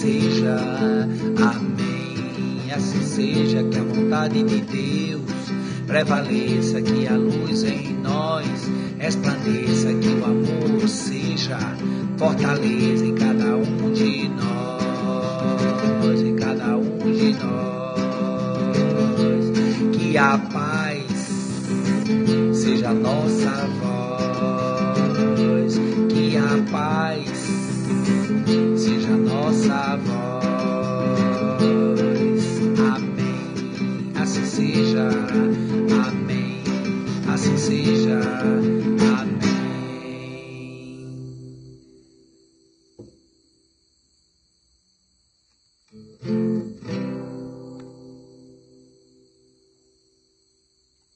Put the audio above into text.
seja, amém. Assim seja que a vontade de Deus prevaleça, que a luz em nós resplandeça, que o amor seja fortaleza em cada um de nós, em cada um de nós. Que a paz seja nossa voz, que a paz seja. Amém. Assim seja. Amém.